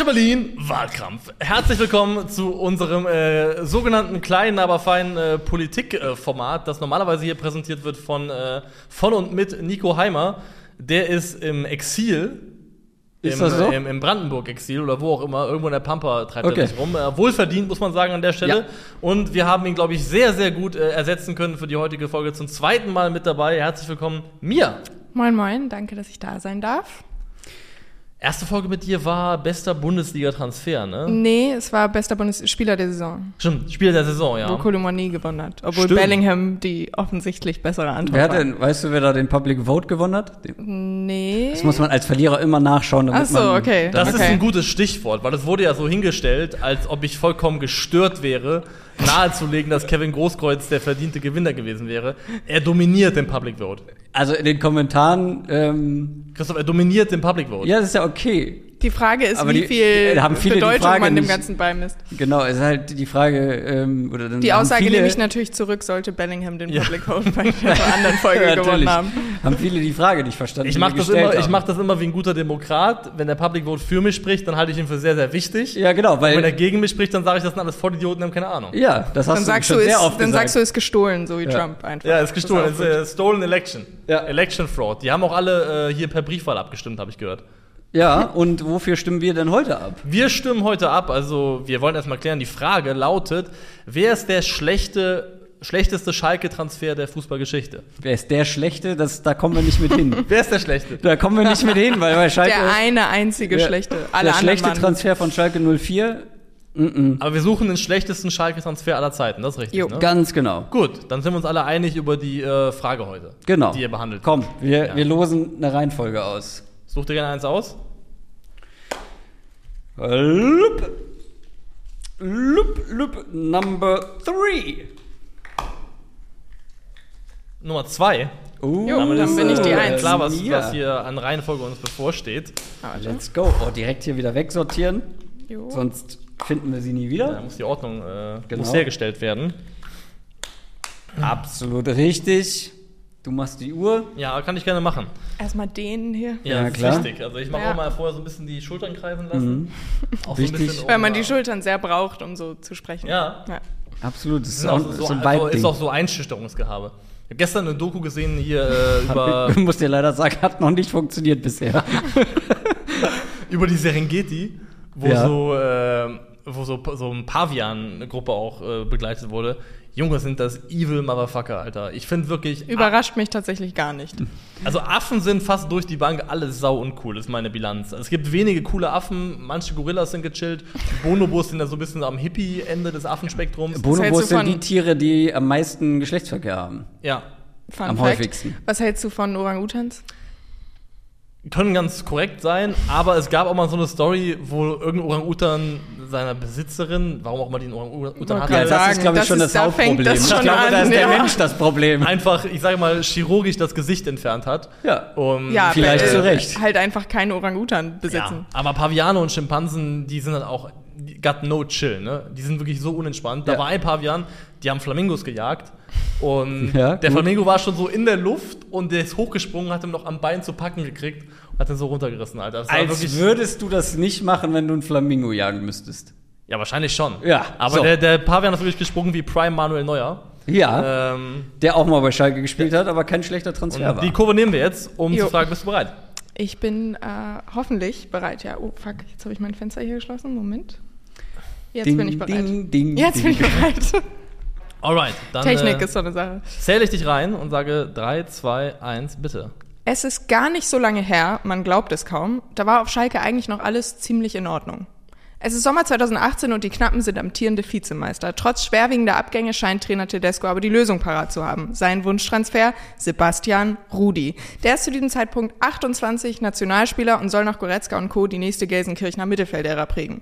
Calcio Berlin, Wahlkampf. Herzlich willkommen zu unserem äh, sogenannten kleinen, aber feinen äh, Politikformat, das normalerweise hier präsentiert wird von, äh, von und mit Nico Heimer. Der ist im Exil. Ist Im, das so? im, Im Brandenburg-Exil oder wo auch immer, irgendwo in der Pampa treibt Okay. er sich rum. Äh, wohlverdient, muss man sagen, an der Stelle. Ja. Und wir haben ihn, glaube ich, sehr, sehr gut äh, ersetzen können für die heutige Folge. Zum zweiten Mal mit dabei. Herzlich willkommen, Mia. Moin Moin, danke, dass ich da sein darf. Erste Folge mit dir war bester Bundesliga-Transfer, ne? Nee, es war bester Bundesspieler der Saison, Stimmt, Spieler der Saison, ja. wo Kolomani gewonnen hat. Obwohl Stimmt. Bellingham die offensichtlich bessere Antwort Wer hat denn, weißt du, wer da den Public Vote gewonnen hat? Den- Nee. Das muss man als Verlierer immer nachschauen, damit Ach so, man. okay. Das ist Okay. ein gutes Stichwort, weil es wurde ja so hingestellt, als ob ich vollkommen gestört wäre, nahezulegen, dass Kevin Großkreuz der verdiente Gewinner gewesen wäre. Er dominiert den Public Vote. Also in den Kommentaren, ähm, Christoph, er dominiert den Public Vote. ja, das ist ja okay. Die Frage ist, Aber wie die- viel äh, haben viele die Bedeutung Frage man dem nicht- Ganzen beimisst. Genau, es ist halt die Frage, ähm, oder dann Die Aussage viele, nehme ich natürlich zurück, sollte Bellingham den Ja. Public Vote bei der anderen Folge Ja, gewonnen haben. haben viele die Frage nicht verstanden. Ich mache das, immer, ich mach das immer wie ein guter Demokrat. Wenn der Public Vote für mich spricht, dann halte ich ihn für sehr, sehr wichtig. Ja, genau, Und wenn er weil. gegen mich spricht, dann sage ich, das sind alles Vollidioten, die haben keine Ahnung. Ja, das hast Dann du sagst, schon du, sehr ist, oft dann gesagt. sagst du, ist gestohlen, so wie Ja. Trump einfach. Ja, ist gestohlen. Es ist äh, Stolen Election. Ja. Election Fraud. Die haben auch alle äh, hier per Briefwahl abgestimmt, habe ich gehört. Ja, und wofür stimmen wir denn heute ab? Wir stimmen heute ab, also wir wollen erstmal klären, die Frage lautet, wer ist der schlechte, schlechteste Schalke-Transfer der Fußballgeschichte? Wer ist der Schlechte? Das, da kommen wir nicht mit hin. Wer ist der schlechte? Da kommen wir nicht mit hin, weil bei Schalke. Der eine einzige Ja, schlechte. Alle der schlechte waren- Transfer von Schalke 04. Aber wir suchen den schlechtesten Schalke-Transfer aller Zeiten, das ist richtig, Jo. ne? Ganz genau. Gut, dann sind wir uns alle einig über die äh, Frage heute, Genau. die ihr behandelt. Komm, wir, Ja. wir losen eine Reihenfolge aus. Such dir gerne eins aus. Lup. Lup, lup, number three. Nummer zwei. Uh, Jo, dann ist, bin ich die äh, Eins. Klar, was, Ja. was hier an Reihenfolge uns bevorsteht. Ah, warte. Let's go. Oh, direkt hier wieder wegsortieren. Jo. Sonst finden wir sie nie Da wieder. muss die Ordnung äh, Genau. muss hergestellt werden. Absolut richtig. Du machst die Uhr. Ja, kann ich gerne machen. Erstmal den hier. Ja, Ja, klar. ist richtig. Also ich mache Ja. auch mal vorher so ein bisschen die Schultern kreisen lassen. Auch Wichtig. So ein bisschen, Weil um, man die Schultern sehr braucht, um so zu sprechen. Ja. ja. Absolut. Das ist auch so, so, ein so, also ist auch so Einschüchterungsgehabe. Ich habe gestern eine Doku gesehen hier äh, über, Ich muss dir leider sagen, hat noch nicht funktioniert bisher. über die Serengeti, wo Ja. so, äh, wo so, so ein Pavian-Gruppe auch äh, begleitet wurde. Junge, sind das evil Motherfucker, Alter. Ich finde wirklich. Überrascht mich tatsächlich gar nicht. Also Affen sind fast durch die Bank alles sau uncool, ist meine Bilanz. Es gibt wenige coole Affen, manche Gorillas sind gechillt, Bonobos sind da so ein bisschen am Hippie-Ende des Affenspektrums. Bonobos sind die Tiere, die am meisten Geschlechtsverkehr haben. ja, Fun Am Fact. häufigsten. Was hältst du von Orang-Utans? Können ganz korrekt sein, aber es gab auch mal so eine Story, wo irgendein Orang-Utan seiner Besitzerin, warum auch immer die einen Orang-Utan hatte, Ja, das ist, glaube ich, das schon ist- das da Hauptproblem. das ich schon glaube, an, da ist der ja. Mensch das Problem. einfach, ich sage mal, chirurgisch das Gesicht entfernt hat. Ja. Um, Ja, Vielleicht aber, zu Recht. Halt einfach keine Orang-Utan Ja, besitzen. aber Paviane und Schimpansen, die sind halt auch got no chill, ne? Die sind wirklich so unentspannt. Da Ja. war ein Pavian, die haben Flamingos gejagt und Ja, der. Flamingo war schon so in der Luft und der ist hochgesprungen, hat ihm noch am Bein zu packen gekriegt und hat ihn so runtergerissen, Alter. Als würdest du das nicht machen, wenn du einen Flamingo jagen müsstest. ja, wahrscheinlich schon. Ja, Aber so. der, der Pavian ist wirklich gesprungen wie Prime Manuel Neuer. Ja, Ähm, der auch mal bei Schalke gespielt hat, aber kein schlechter Transfer und war. die Kurve nehmen wir jetzt, um Jo. zu fragen, bist du bereit? Ich bin äh, hoffentlich bereit. Ja, oh fuck, jetzt habe ich mein Fenster hier geschlossen. Moment. Jetzt Ding, bin ich bereit. Ding, ding, Jetzt ding. bin ich bereit. Alright, dann Technik äh, ist so eine Sache. zähle ich dich rein und sage 3, 2, 1, bitte. Es ist gar nicht so lange her, man glaubt es kaum, da war auf Schalke eigentlich noch alles ziemlich in Ordnung. Es ist Sommer 2018 und die Knappen sind amtierende Vizemeister. Trotz schwerwiegender Abgänge scheint Trainer Tedesco aber die Lösung parat zu haben. Sein Wunschtransfer? Sebastian Rudi. Der ist zu diesem Zeitpunkt 28 Nationalspieler und soll nach Goretzka und Co. die nächste Gelsenkirchener Mittelfeldära prägen.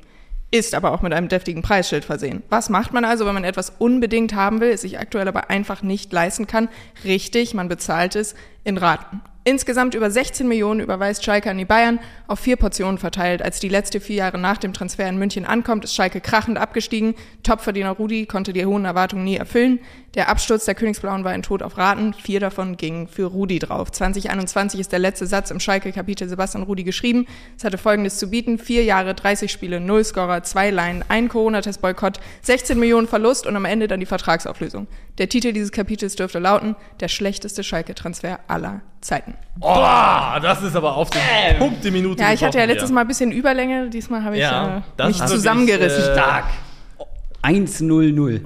Ist aber auch mit einem deftigen Preisschild versehen. Was macht man also, wenn man etwas unbedingt haben will, es sich aktuell aber einfach nicht leisten kann? Richtig, man bezahlt es in Raten. Insgesamt über 16 Millionen überweist Schalke an die Bayern, auf vier Portionen verteilt. Als die letzte vier Jahre nach dem Transfer in München ankommt, ist Schalke krachend abgestiegen. Topverdiener Rudi konnte die hohen Erwartungen nie erfüllen. Der Absturz der Königsblauen war ein Tod auf Raten. Vier davon gingen für Rudi drauf. 2021 ist der letzte Satz im Schalke-Kapitel Sebastian Rudi geschrieben. Es hatte folgendes zu bieten. Vier Jahre, 30 Spiele, null Scorer, zwei Laien, ein Corona-Test-Boykott, 16 Millionen Verlust und am Ende dann die Vertragsauflösung. Der Titel dieses Kapitels dürfte lauten, der schlechteste Schalke-Transfer aller Zeiten. Oh, das ist aber auf den Punkt die Minute. Ja, ich hatte ja letztes. Mal ein bisschen Überlänge. Diesmal habe ich Ja, äh, das mich ist wirklich, zusammengerissen. äh, Stark. 1-0-0.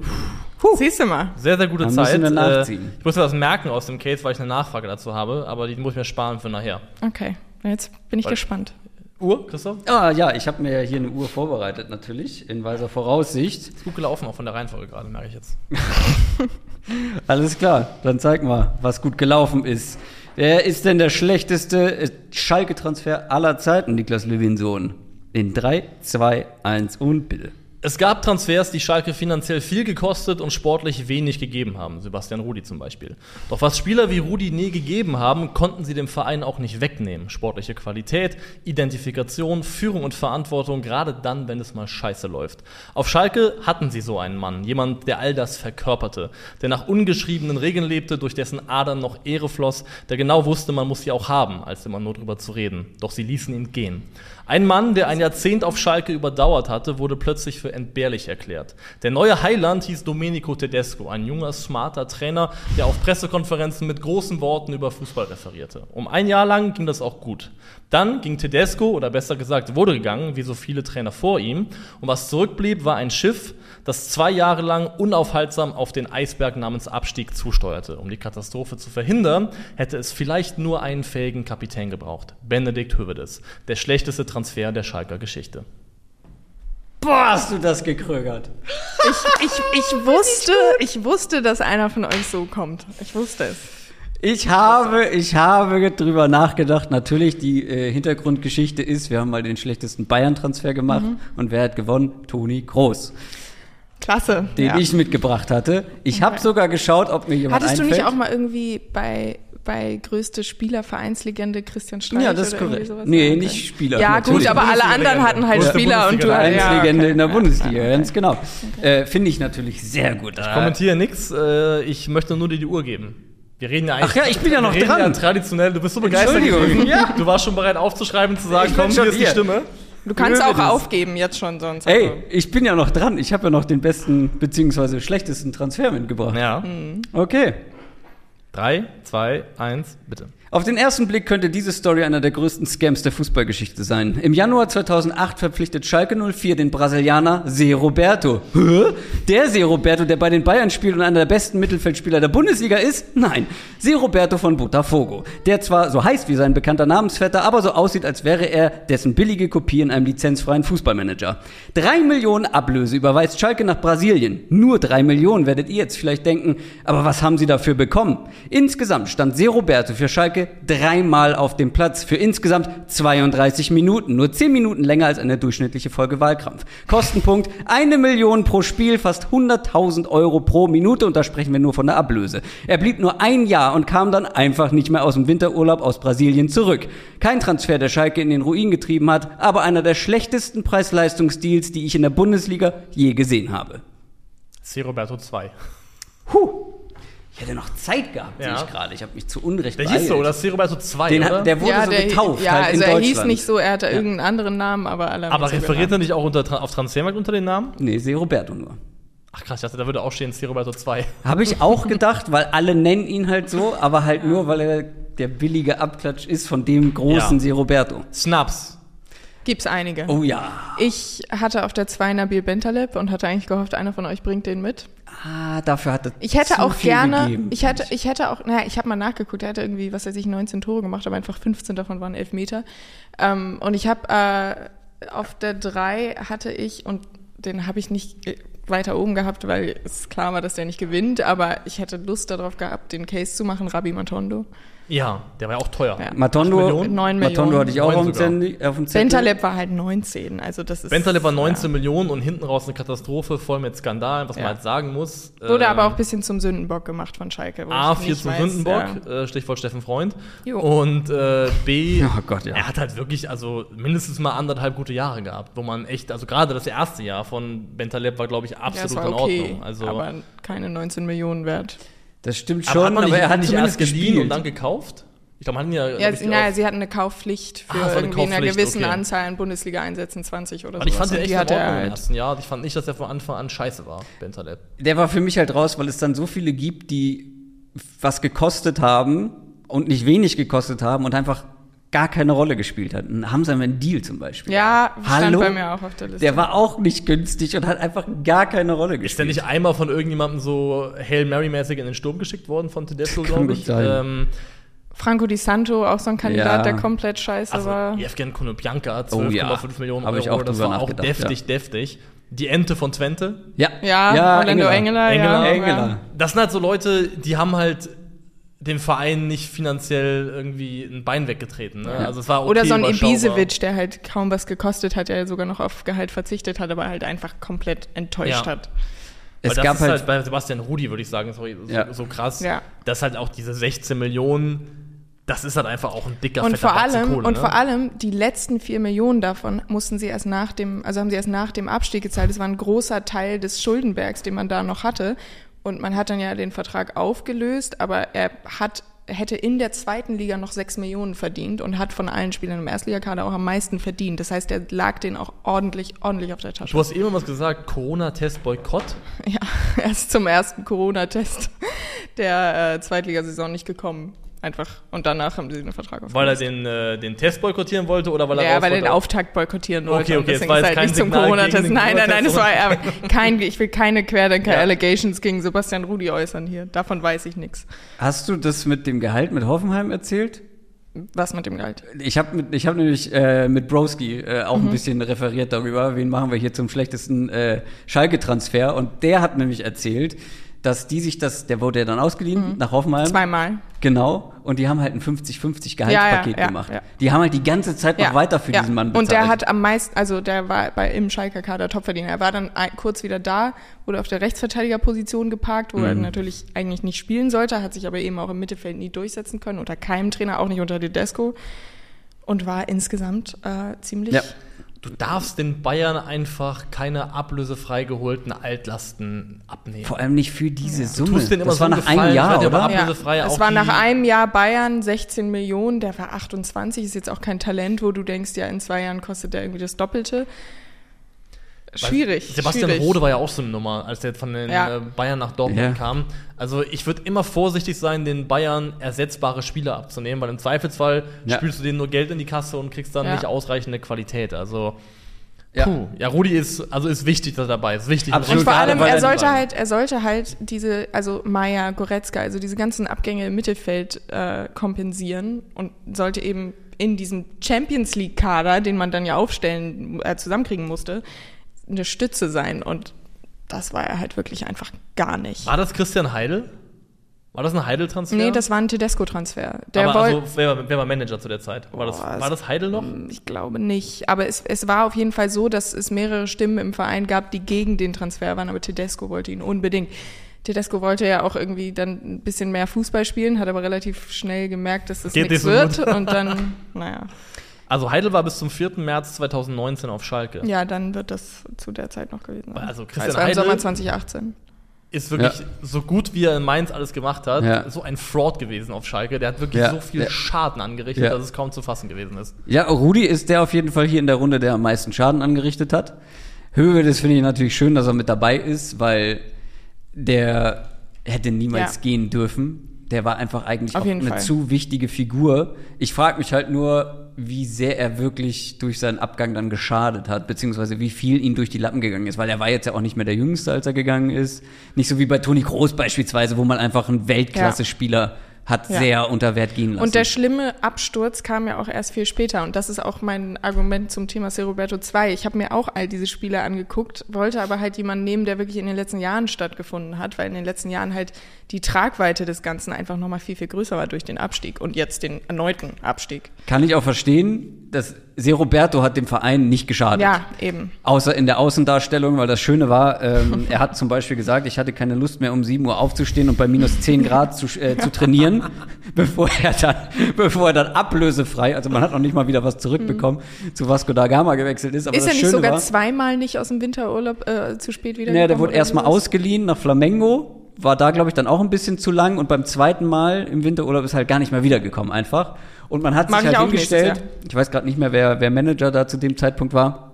Siehst du mal. Sehr, sehr gute Dann Zeit. müssen wir Äh, nachziehen. ich muss mir das merken aus dem Case, weil ich eine Nachfrage dazu habe, aber die muss ich mir sparen für nachher. Okay, jetzt bin ich Weil- gespannt. Uhr, Christoph? Ah ja, ich habe mir hier eine Uhr vorbereitet natürlich, in weiser Voraussicht. Ist gut gelaufen, auch von der Reihenfolge gerade, merke ich jetzt. Alles klar, dann zeig mal, was gut gelaufen ist. Wer ist denn der schlechteste äh, Schalke-Transfer aller Zeiten, Niklas Levinsohn? In 3, 2, 1 und bitte. Es gab Transfers, die Schalke finanziell viel gekostet und sportlich wenig gegeben haben. Sebastian Rudi zum Beispiel. Doch was Spieler wie Rudi nie gegeben haben, konnten sie dem Verein auch nicht wegnehmen. Sportliche Qualität, Identifikation, Führung und Verantwortung, gerade dann, wenn es mal scheiße läuft. Auf Schalke hatten sie so einen Mann, jemand, der all das verkörperte, der nach ungeschriebenen Regeln lebte, durch dessen Adern noch Ehre floss, der genau wusste, man muss sie auch haben, als immer nur drüber zu reden. Doch sie ließen ihn gehen. Ein Mann, der ein Jahrzehnt auf Schalke überdauert hatte, wurde plötzlich für entbehrlich erklärt. Der neue Heiland hieß Domenico Tedesco, ein junger, smarter Trainer, der auf Pressekonferenzen mit großen Worten über Fußball referierte. Um ein Jahr lang ging das auch gut. Dann ging Tedesco, oder besser gesagt wurde gegangen, wie so viele Trainer vor ihm, und was zurückblieb, war ein Schiff, das zwei Jahre lang unaufhaltsam auf den Eisberg namens Abstieg zusteuerte. Um die Katastrophe zu verhindern, hätte es vielleicht nur einen fähigen Kapitän gebraucht. Benedikt Hövedes, der schlechteste Transfer der Schalker Geschichte. Boah, hast du das gekrögert. Ich, ich, ich wusste, ich wusste, dass einer von euch so kommt. Ich wusste es. Ich habe, ich habe drüber nachgedacht. Natürlich, die äh, Hintergrundgeschichte ist, wir haben mal den schlechtesten Bayern-Transfer gemacht. Und wer hat gewonnen? Toni Groß, Klasse. den ja. ich mitgebracht hatte. Ich habe Okay. sogar geschaut, ob mir jemand Hattest du einfällt. nicht auch mal irgendwie bei, bei größte Spielervereinslegende Christian Streich? Ja, das ist korrekt. sowas? Nee, Okay. nicht Spieler. Ja, natürlich. gut, aber alle anderen hatten halt Spieler und du ja, Vereinslegende okay. in der Bundesliga, ja. ganz genau. Äh, Finde ich natürlich sehr gut. Ich kommentiere nichts, äh, ich möchte nur dir die Uhr geben. Wir reden ja eigentlich. Ach ja, ich bin ja noch dran. Ja traditionell, du bist so begeistert. Entschuldigung, ja. Du warst schon bereit aufzuschreiben, zu sagen, komm, hier ist die. Stimme. Du kannst auch das. aufgeben jetzt schon sonst. Ey, Also, ich bin ja noch dran. Ich habe ja noch den besten beziehungsweise schlechtesten Transfer mitgebracht. Ja. Okay. Drei, zwei, eins, bitte. Auf den ersten Blick könnte diese Story einer der größten Scams der Fußballgeschichte sein. Im Januar 2008 verpflichtet Schalke 04 den Brasilianer Se Roberto. Hä? Der Se Roberto, der bei den Bayern spielt und einer der besten Mittelfeldspieler der Bundesliga ist? Nein, Se Roberto von Botafogo. Der zwar so heißt wie sein bekannter Namensvetter, aber so aussieht, als wäre er dessen billige Kopie in einem lizenzfreien Fußballmanager. Drei Millionen Ablöse überweist Schalke nach Brasilien. Nur drei Millionen werdet ihr jetzt vielleicht denken, aber was haben sie dafür bekommen? Insgesamt stand Se Roberto für Schalke dreimal auf dem Platz für insgesamt 32 Minuten. Nur 10 Minuten länger als eine durchschnittliche Folge Wahlkampf. Kostenpunkt eine Million pro Spiel, fast 100.000 Euro pro Minute und da sprechen wir nur von der Ablöse. Er blieb nur ein Jahr und kam dann einfach nicht mehr aus dem Winterurlaub aus Brasilien zurück. Kein Transfer, der Schalke in den Ruin getrieben hat, aber einer der schlechtesten Preis-Leistungsdeals, die ich in der Bundesliga je gesehen habe. C. Roberto 2. Huh. Ich hätte noch Zeit gehabt, Ja. sehe ich gerade. Ich habe mich zu Unrecht Der hieß so, beeilt. oder C. Roberto 2, Den, oder? hat- der wurde ja, so der, getauft ja, halt also in er Deutschland. hieß nicht so, er hatte irgendeinen anderen Namen, aber alle aber so referiert er nicht auch unter, auf Transfermarkt unter den Namen? Nee, Se Roberto nur. Ach krass, ich dachte, da würde auch stehen C. Roberto 2. Habe ich auch gedacht, weil alle nennen ihn halt so, aber halt nur, weil er der billige Abklatsch ist von dem großen Ja. Se Roberto. Gibt's einige. Oh ja. Ich hatte auf der 2 Nabil Bentaleb und hatte eigentlich gehofft, einer von euch bringt den mit. Ah, dafür hat er Ich hätte auch gerne, gegeben, ich hätte, ich hätte auch, naja, ich habe mal nachgeguckt, er hatte irgendwie, was weiß ich, 19 Tore gemacht, aber einfach 15 davon waren Elfmeter. Ähm, und ich habe äh, auf der 3 hatte ich, und den habe ich nicht äh, weiter oben gehabt, weil es klar war, dass der nicht gewinnt, aber ich hätte Lust darauf gehabt, den Case zu machen, Rabi Matondo. Ja, der war ja auch teuer. Ja. Matondo, Millionen? Neun Matondo Millionen. hatte ich auch auf dem. Zettel, auf dem Zettel. Bentaleb war halt 19, also das ist. Bentaleb war 19 Millionen und hinten raus eine Katastrophe, voll mit Skandalen, was Ja. man halt sagen muss. Wurde Ähm, aber auch ein bisschen zum Sündenbock gemacht von Schalke. A, ich 4 nicht zum weiß, Sündenbock, ja. äh, Stichwort Steffen Freund. Jo. Und äh, B, Oh Gott, ja. er hat halt wirklich, also mindestens mal anderthalb gute Jahre gehabt, wo man echt, also gerade das erste Jahr von Bentaleb war, glaube ich, Ja, absolut in okay, Ordnung. Also, aber keine 19 Millionen wert. Das stimmt aber schon, aber nicht, er hat nicht erst geliehen gespielt. und dann gekauft? Ich glaube, man hat ihn ja. Ja, ich, auf- sie hatten eine Kaufpflicht für Ah, war eine irgendwie in einer gewissen okay. Anzahl an Bundesliga-Einsätzen 20 oder so. aber ich fand den echt die in hatte Ordnung er im halt. ersten Jahr. Ich fand nicht, dass er von Anfang an scheiße war, Bentaleb. Der war für mich halt raus, weil es dann so viele gibt, die was gekostet haben und nicht wenig gekostet haben und einfach gar keine Rolle gespielt hatten. Hamza Mendil zum Beispiel. Ja, stand Hallo? bei mir auch auf der Liste. Der war auch nicht günstig und hat einfach gar keine Rolle gespielt. Ist der nicht einmal von irgendjemandem so Hail Mary-mäßig in den Sturm geschickt worden von Tedesco, glaube ich? Ähm, Franco Di Santo, auch so ein Kandidat, Ja. der komplett scheiße also war. Evgen Konoplyanka, Oh 12,5 ja. Millionen Hab Euro. ich auch das war auch deftig, deftig. Die Ente von Twente. Ja, Ja, Orlando Engeler, Engeler. ja. Engeler. Das sind halt so Leute, die haben halt dem Verein nicht finanziell irgendwie ein Bein weggetreten. Ne? Also es war okay, Oder so ein. Ibisevic, der halt kaum was gekostet hat, der sogar noch auf Gehalt verzichtet hat, aber halt einfach komplett enttäuscht Ja. hat. Weil Es das gab ist halt, halt bei Sebastian Rudi, würde ich sagen, sorry, so, Ja. so krass, Ja. dass halt auch diese 16 Millionen, das ist halt einfach auch ein dicker, Und vor allem, Kohle, und ne? vor allem, die letzten vier Millionen davon mussten sie erst nach dem, also haben sie erst nach dem Abstieg gezahlt. Das war ein großer Teil des Schuldenbergs, den man da noch hatte. Und man hat dann ja den Vertrag aufgelöst, aber er hat, hätte in der zweiten Liga noch sechs Millionen verdient und hat von allen Spielern im Erstligakader auch am meisten verdient. Das heißt, er lag den auch ordentlich, ordentlich auf der Tasche. Du hast eben was gesagt, Corona-Test-Boykott. Ja, er ist zum ersten Corona-Test der äh, Zweitligasaison nicht gekommen. Einfach. Und danach haben sie den Vertrag Weil er aufgelöst. den, äh, den Test boykottieren wollte oder weil er Ja, weil er den? Auftakt boykottieren wollte. Okay, okay, und es deswegen war ist jetzt halt kein nicht zum Signal Corona-Test. gegen den Nein, nein, nein, das war Corona-Test, kein, ich will keine Querdenker-Allegations Ja. gegen Sebastian Rudi äußern hier. Davon weiß ich nichts. hast du das mit dem Gehalt mit Hoffenheim erzählt? Was mit dem Gehalt? Ich habe ich hab nämlich äh, mit Broski äh, Mhm. auch ein bisschen referiert darüber, wen machen wir hier zum schlechtesten äh, Schalke-Transfer. Und der hat nämlich erzählt, dass die sich das, der wurde ja dann ausgeliehen nach Hoffenheim. Mhm. Zweimal. Genau. Und die haben halt ein 50-50 Gehaltspaket Ja, ja, gemacht. Die haben halt die ganze Zeit noch weiter für diesen Mann bezahlt. Und der hat am meisten, also der war bei im Schalker Kader Topverdiener. Er war dann kurz wieder da, wurde auf der Rechtsverteidigerposition geparkt, wo Mhm. er natürlich eigentlich nicht spielen sollte, hat sich aber eben auch im Mittelfeld nie durchsetzen können, unter keinem Trainer, auch nicht unter Tedesco. Und war insgesamt äh, ziemlich Ja. Du darfst den Bayern einfach keine ablösefrei geholten Altlasten abnehmen. Vor allem nicht für diese Summe. tust denen immer das so war nach einem Jahr, oder? war Ja, es war nach einem Jahr Bayern 16 Millionen, der war 28, ist jetzt auch kein Talent, wo du denkst, ja, in zwei Jahren kostet der irgendwie das Doppelte. Schwierig. Sebastian schwierig. Rode war ja auch so eine Nummer, als er jetzt von den Ja. äh, Bayern nach Dortmund Ja. kam. Also ich würde immer vorsichtig sein, den Bayern ersetzbare Spieler abzunehmen, weil im Zweifelsfall Ja. spielst du denen nur Geld in die Kasse und kriegst dann Ja. nicht ausreichende Qualität. Also Ja. puh. ja, Rudi ist also ist wichtig, dass er dabei ist. Wichtig. Absolut. Und vor allem, er sollte halt, er sollte halt diese, also Maya, Goretzka, also diese ganzen Abgänge im Mittelfeld äh, kompensieren und sollte eben in diesem Champions League Kader, den man dann ja aufstellen, äh, zusammenkriegen musste, eine Stütze sein und das war er halt wirklich einfach gar nicht. War das Christian Heidel? War das ein Heidel-Transfer? Nee, das war ein Tedesco-Transfer. Der Aber also, wer, war- wer war Manager zu der Zeit? War das, Boah, war das Heidel noch? Ich glaube nicht. Aber es, es war auf jeden Fall so, dass es mehrere Stimmen im Verein gab, die gegen den Transfer waren, aber Tedesco wollte ihn unbedingt. Tedesco wollte ja auch irgendwie dann ein bisschen mehr Fußball spielen, hat aber relativ schnell gemerkt, dass das Geht nichts so wird. Und dann, naja, Also Heidel war bis zum 4. März 2019 auf Schalke. ja, dann wird das zu der Zeit noch gewesen sein. Also Christian es war im Heidel- Sommer 2018. Ist wirklich Ja. so gut, wie er in Mainz alles gemacht hat, Ja. so ein Fraud gewesen auf Schalke. Der hat wirklich Ja. so viel Ja. Schaden angerichtet, Ja. dass es kaum zu fassen gewesen ist. Ja, Rudi ist der auf jeden Fall hier in der Runde, der am meisten Schaden angerichtet hat. Höhe, das finde ich natürlich schön, dass er mit dabei ist, weil der hätte niemals Ja. gehen dürfen. Der war einfach eigentlich Auf auch eine Fall. zu wichtige Figur. Ich frage mich halt nur, wie sehr er wirklich durch seinen Abgang dann geschadet hat, beziehungsweise wie viel ihm durch die Lappen gegangen ist, weil er war jetzt ja auch nicht mehr der Jüngste, als er gegangen ist. Nicht so wie bei Toni Kroos beispielsweise, wo man einfach einen Weltklasse-Spieler hat Ja. sehr unter Wert gehen lassen. Und der schlimme Absturz kam ja auch erst viel später. Und das ist auch mein Argument zum Thema Roberto 2. Ich habe mir auch all diese Spiele angeguckt, wollte aber halt jemanden nehmen, der wirklich in den letzten Jahren stattgefunden hat, weil in den letzten Jahren halt die Tragweite des Ganzen einfach nochmal viel, viel größer war durch den Abstieg und jetzt den erneuten Abstieg. Kann ich auch verstehen. Das Seroberto hat dem Verein nicht geschadet. Ja, eben. Außer in der Außendarstellung, weil das Schöne war, ähm, er hat zum Beispiel gesagt, ich hatte keine Lust mehr um 7 Uhr aufzustehen und bei minus 10 Grad zu, äh, zu trainieren, bevor er dann, bevor er dann ablösefrei, also man hat noch nicht mal wieder was zurückbekommen, zu Vasco da Gama gewechselt ist. Aber ist er nicht Schöne sogar war, zweimal nicht aus dem Winterurlaub äh, zu spät wieder? Ja, der wurde erstmal ausgeliehen nach Flamengo, war da, glaube ich, dann auch ein bisschen zu lang und beim zweiten Mal im Winterurlaub ist halt gar nicht mehr wiedergekommen einfach. Und man hat Mag sich ich halt hingestellt, nächstes ich weiß gerade nicht mehr, wer, wer Manager da zu dem Zeitpunkt war,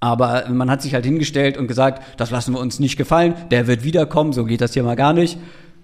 aber man hat sich halt hingestellt und gesagt, das lassen wir uns nicht gefallen, der wird wiederkommen, so geht das hier mal gar nicht.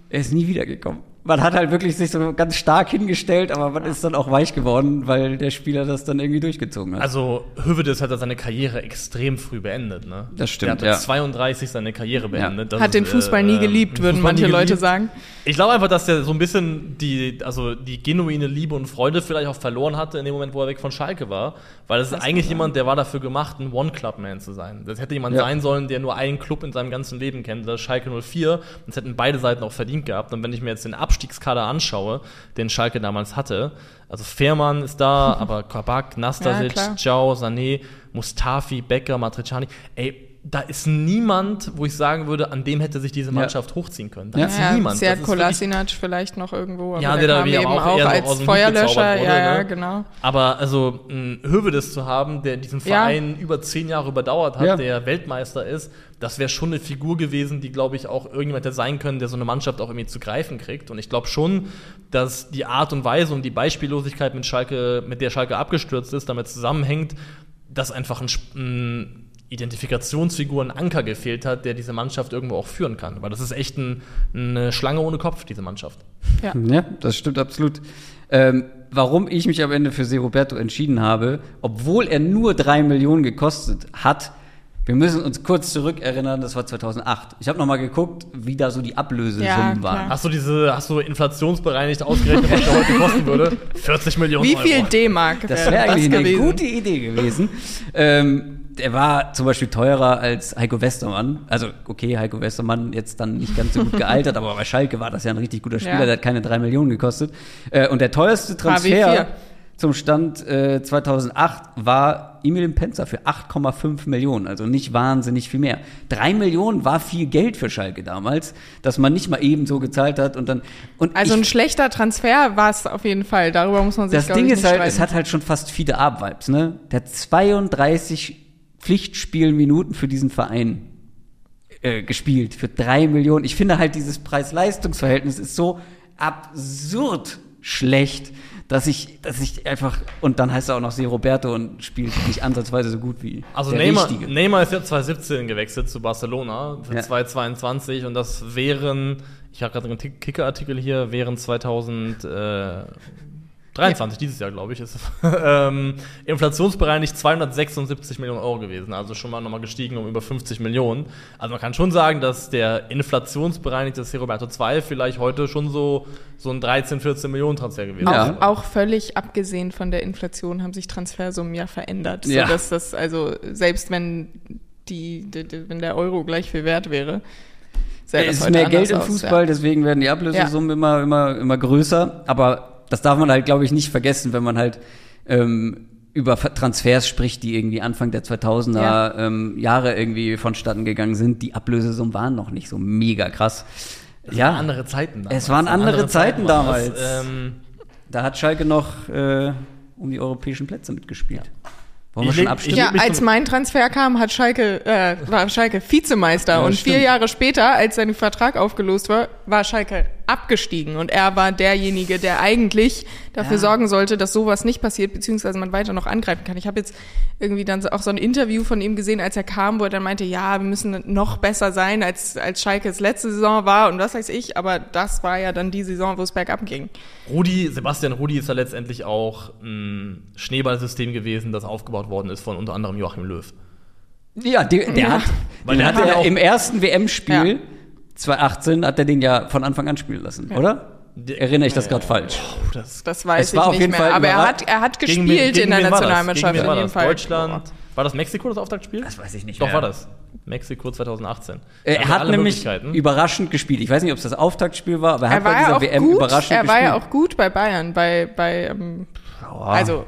Er ist nie wiedergekommen. Man hat halt wirklich sich so ganz stark hingestellt, aber man ist dann auch weich geworden, weil der Spieler das dann irgendwie durchgezogen hat. Also Hövedes hat ja seine Karriere extrem früh beendet, ne? Das stimmt, Der hat mit ja. 32 seine Karriere beendet. Das Hat den Fußball äh, nie geliebt, den würden Fußball manche Leute sagen. Ich glaube einfach, dass der so ein bisschen die, also die genuine Liebe und Freude vielleicht auch verloren hatte in dem Moment, wo er weg von Schalke war. Weil das ist eigentlich jemand, der war dafür gemacht, ein One-Club-Man zu sein. Das hätte jemand Ja. sein sollen, der nur einen Club in seinem ganzen Leben kennt, das ist Schalke 04. Das hätten beide Seiten auch verdient gehabt. Und wenn ich mir jetzt den Abstiegskader anschaue, den Schalke damals hatte, also Fährmann ist da, aber Kabak, Nastasic, klar. Ciao, Sané, Mustafi, Becker, Matriciani, ey, da ist niemand, wo ich sagen würde, an dem hätte sich diese Mannschaft hochziehen können. Da Ja. ist Ja, niemand. Wirklich- Kolasinac vielleicht noch irgendwo, aber Ja, der, der da eben auch auch, als Feuerlöscher. wurde, ja, ja, ne? genau. Aber also ein Hövedes zu haben, der diesen Ja. Verein über zehn Jahre überdauert hat, Ja. der Weltmeister ist, das wäre schon eine Figur gewesen, die, glaube ich, auch irgendjemand hätte sein können, der so eine Mannschaft auch irgendwie zu greifen kriegt. Und ich glaube schon, dass die Art und Weise und die Beispiellosigkeit mit Schalke, mit der Schalke abgestürzt ist, damit zusammenhängt, dass einfach ein, ein Identifikationsfigur, ein Anker gefehlt hat, der diese Mannschaft irgendwo auch führen kann. Weil das ist echt ein, eine Schlange ohne Kopf, diese Mannschaft. Ja. Ja, das stimmt absolut. Ähm, warum ich mich am Ende für Seroberto entschieden habe, obwohl er nur drei Millionen gekostet hat, wir müssen uns kurz zurückerinnern, das war 2008. Ich habe noch mal geguckt, wie da so die Ablösesummen Ja, waren. Hast du diese, hast du inflationsbereinigt ausgerechnet, was der heute kosten würde? 40 Millionen Wie viel. D-Mark Das wäre wäre das eigentlich eine gewesen? gute Idee gewesen. ähm, der war zum Beispiel teurer als Heiko Westermann. Also, okay, Heiko Westermann jetzt dann nicht ganz so gut gealtert, aber bei Schalke war das ja ein richtig guter Spieler, Ja. der hat keine drei Millionen gekostet. Äh, und der teuerste HW4. Transfer zum Stand äh, 2008 war Emil Penzer für 8,5 Millionen, also nicht wahnsinnig viel mehr. Drei Millionen war viel Geld für Schalke damals, dass man nicht mal eben so gezahlt hat und dann und Also ich ein schlechter Transfer war es auf jeden Fall. Darüber muss man sich, das Ding ich, ist halt, streiten. es hat halt schon fast Fiete Ab-Vibes, ne? Der hat 32 Pflichtspielminuten für diesen Verein äh, gespielt, für drei Millionen. Ich finde halt, dieses Preis-Leistungs-Verhältnis ist so absurd schlecht, dass ich, dass ich einfach, und dann heißt er auch noch Se Roberto und spielt nicht ansatzweise so gut wie Also der Neymar, Richtige. Neymar ist ja 2017 gewechselt zu Barcelona für Ja. 2022 und das wären, ich habe gerade einen Kicker-Artikel hier, wären 2023, dieses Jahr glaube ich, ist es, ähm, inflationsbereinigt 276 Millionen Euro gewesen, also schon mal nochmal gestiegen um über 50 Millionen. Also man kann schon sagen, dass der inflationsbereinigte. Roberto 2 vielleicht heute schon so, so ein 13, 14 Millionen Transfer gewesen Ja. ist. Auch, auch völlig abgesehen von der Inflation haben sich Transfersummen ja verändert. Ja. So dass das, also selbst wenn die, die, die, wenn der Euro gleich viel wert wäre, Es ist mehr Geld im aus, Fußball, Ja. deswegen werden die Ablösesummen immer, immer, immer größer. Aber das darf man halt, glaube ich, nicht vergessen, wenn man halt ähm, über Transfers spricht, die irgendwie Anfang der 2000er Ja. ähm, Jahre irgendwie vonstatten gegangen sind. Die Ablösesummen waren noch nicht so mega krass. Es ja, waren andere Zeiten damals. Es waren andere Zeiten waren das. damals. Ähm, da hat Schalke noch äh, um die europäischen Plätze mitgespielt. Wollen wir Ich schon abstimmen? Ja, als mein Transfer kam, hat Schalke, äh, war Schalke Vizemeister Ja, und stimmt. vier Jahre später, als sein Vertrag aufgelöst war, war Schalke abgestiegen und er war derjenige, der eigentlich dafür Ja. sorgen sollte, dass sowas nicht passiert, beziehungsweise man weiter noch angreifen kann. Ich habe jetzt irgendwie dann auch so ein Interview von ihm gesehen, als er kam, wo er dann meinte, ja, wir müssen noch besser sein, als, als Schalke es letzte Saison war und was weiß ich, aber das war ja dann die Saison, wo es bergab ging. Rudi, Sebastian Rudi ist ja letztendlich auch ein Schneeballsystem gewesen, das aufgebaut worden ist von unter anderem Joachim Löw. Ja, der, der Ja. hat, Weil den der hat hat ja er im ersten WM-Spiel Ja. 2018 hat er den ja von Anfang an spielen lassen, oder? Der- Weiß ich das gerade falsch? Puh, das Das weiß ich nicht mehr. Fall aber er hat, er hat Gegen gespielt wen- gegen in der? Nationalmannschaft Gegen war das? Fall. Deutschland. War das Mexiko das Auftaktspiel? Das weiß ich nicht Doch, mehr. war das. Mexiko 2018. Äh, Also Er hat alle nämlich Möglichkeiten. überraschend gespielt. Ich weiß nicht, ob es das Auftaktspiel war, aber er, Er hat bei war ja dieser auch WM gut. überraschend Er war gespielt. ja auch gut bei Bayern, bei bei ähm, also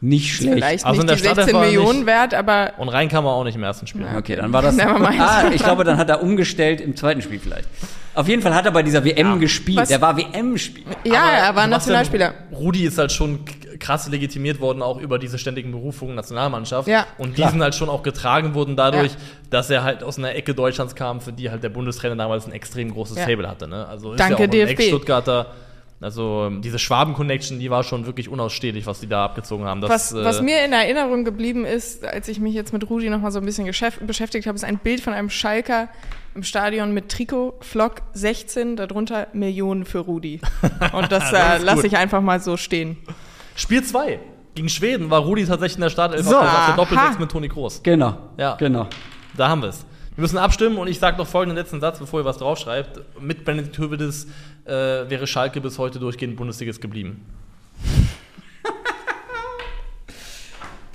nicht schlecht. Vielleicht Also in nicht der die Startelf 16 war er Millionen nicht- wert, aber Und rein kam er auch nicht im ersten Spiel. Okay, dann war das. Nevermind. Ah, ich glaube, dann hat er umgestellt im zweiten Spiel vielleicht. Auf jeden Fall hat er bei dieser WM gespielt. Was- Der war WM-Spieler. ja, er war Nationalspieler. Rudi ist halt schon krass legitimiert worden, auch über diese ständigen Berufungen Nationalmannschaft. Ja. Und die sind halt schon auch getragen worden dadurch, Ja. dass er halt aus einer Ecke Deutschlands kam, für die halt der Bundestrainer damals ein extrem großes Ja. Fable hatte. Ne? Also ist Danke, ja auch ein DFB. Ex-Stuttgarter. Also ähm, diese Schwaben-Connection, die war schon wirklich unausstehlich, was die da abgezogen haben. Das, Was, äh, was mir in Erinnerung geblieben ist, als ich mich jetzt mit Rudi noch mal so ein bisschen beschäftigt habe, ist ein Bild von einem Schalker im Stadion mit Trikot, Flock 16, darunter Millionen für Rudi. Und das, äh, ist lasse gut. ich einfach mal so stehen. Spiel 2 gegen Schweden war Rudi tatsächlich in der Startelf So. auf der- Doppelsechs mit Toni Kroos. Genau. Ja. Genau. Da haben wir es. Wir müssen abstimmen und ich sage noch folgenden letzten Satz, bevor ihr was draufschreibt. Mit Benedikt Hövedes äh, wäre Schalke bis heute durchgehend Bundesligist geblieben.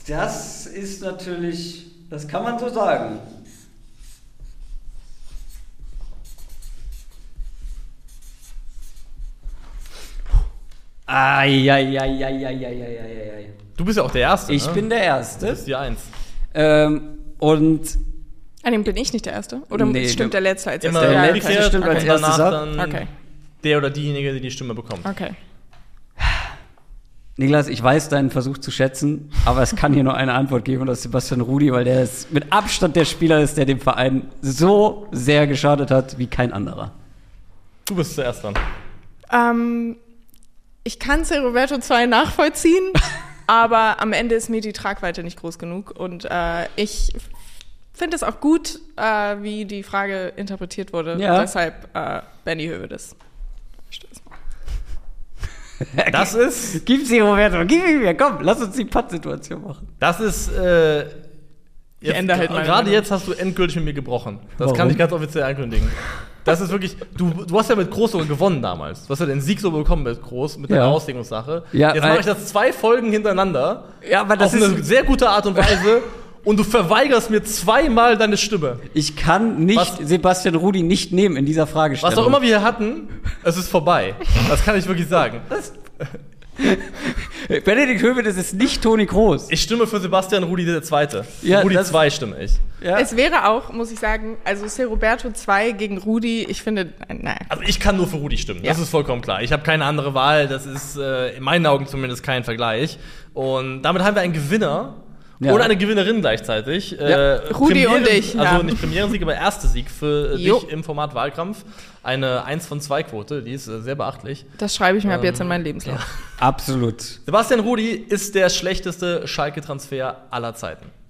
Das ist natürlich, das kann man so sagen. Eieieiei. Du bist ja auch der Erste. Ich ne? bin der Das Erste. ist die Eins. Ähm, und An dem bin ich nicht der Erste? Oder Nee, stimmt der Letzte als Erster? der Ja, Letzte okay. stimmt als dann Okay. der oder diejenige, die die Stimme bekommt. Okay. Niklas, ich weiß deinen Versuch zu schätzen, aber es kann hier nur eine Antwort geben und das ist Sebastian Rudi, weil der ist mit Abstand der Spieler ist, der dem Verein so sehr geschadet hat wie kein anderer. Du bist zuerst dran. Ähm, ich kann C. Roberto 2 nachvollziehen, aber am Ende ist mir die Tragweite nicht groß genug. Und äh, ich finde es auch gut, äh, wie die Frage interpretiert wurde. Ja. Deshalb äh, Benny Hövedes. Das ist, Gib sie, Roberto, gib ihn mir, komm, lass uns die Pattsituation machen. das ist, äh, jetzt, Ende halt gerade Meinung. jetzt hast du endgültig mit mir gebrochen. Das Warum? kann ich ganz offiziell ankündigen. Das ist wirklich, du, du hast ja mit Groß sogar gewonnen damals. Du hast ja den Sieg so bekommen mit Groß, mit Ja. deiner Auslegungssache. Ja, jetzt mache ich das zwei Folgen hintereinander. Ja, aber das auf eine ist, sehr gute Art und Weise. und du verweigerst mir zweimal deine Stimme. ich kann nicht Was- Sebastian Rudi nicht nehmen in dieser Fragestellung. Was auch immer wir hier hatten, es ist vorbei. Das kann ich wirklich sagen. Benedikt Hövedes ist nicht Toni Kroos. Ich stimme für Sebastian Rudi der Zweite. Ja, Rudi das- 2 stimme ich. Ja. Es wäre auch, muss ich sagen, also. Roberto 2 gegen Rudi, ich finde, äh, nein. Also ich kann nur für Rudi stimmen. Das Ja. ist vollkommen klar. Ich habe keine andere Wahl. Das ist äh, in meinen Augen zumindest kein Vergleich. Und damit haben wir einen Gewinner. Ja. Oder eine Gewinnerin gleichzeitig. Äh, Ja. Rudi Premieren- und ich, Also ja. nicht Premierensieg, aber erster Sieg für äh, Jo. dich im Format Wahlkampf. Eine 1 von 2 Quote, die ist äh, sehr beachtlich. Das schreibe ich mir ab Ähm, jetzt in meinen Lebenslauf. Absolut. Sebastian Rudi ist der schlechteste Schalke-Transfer aller Zeiten.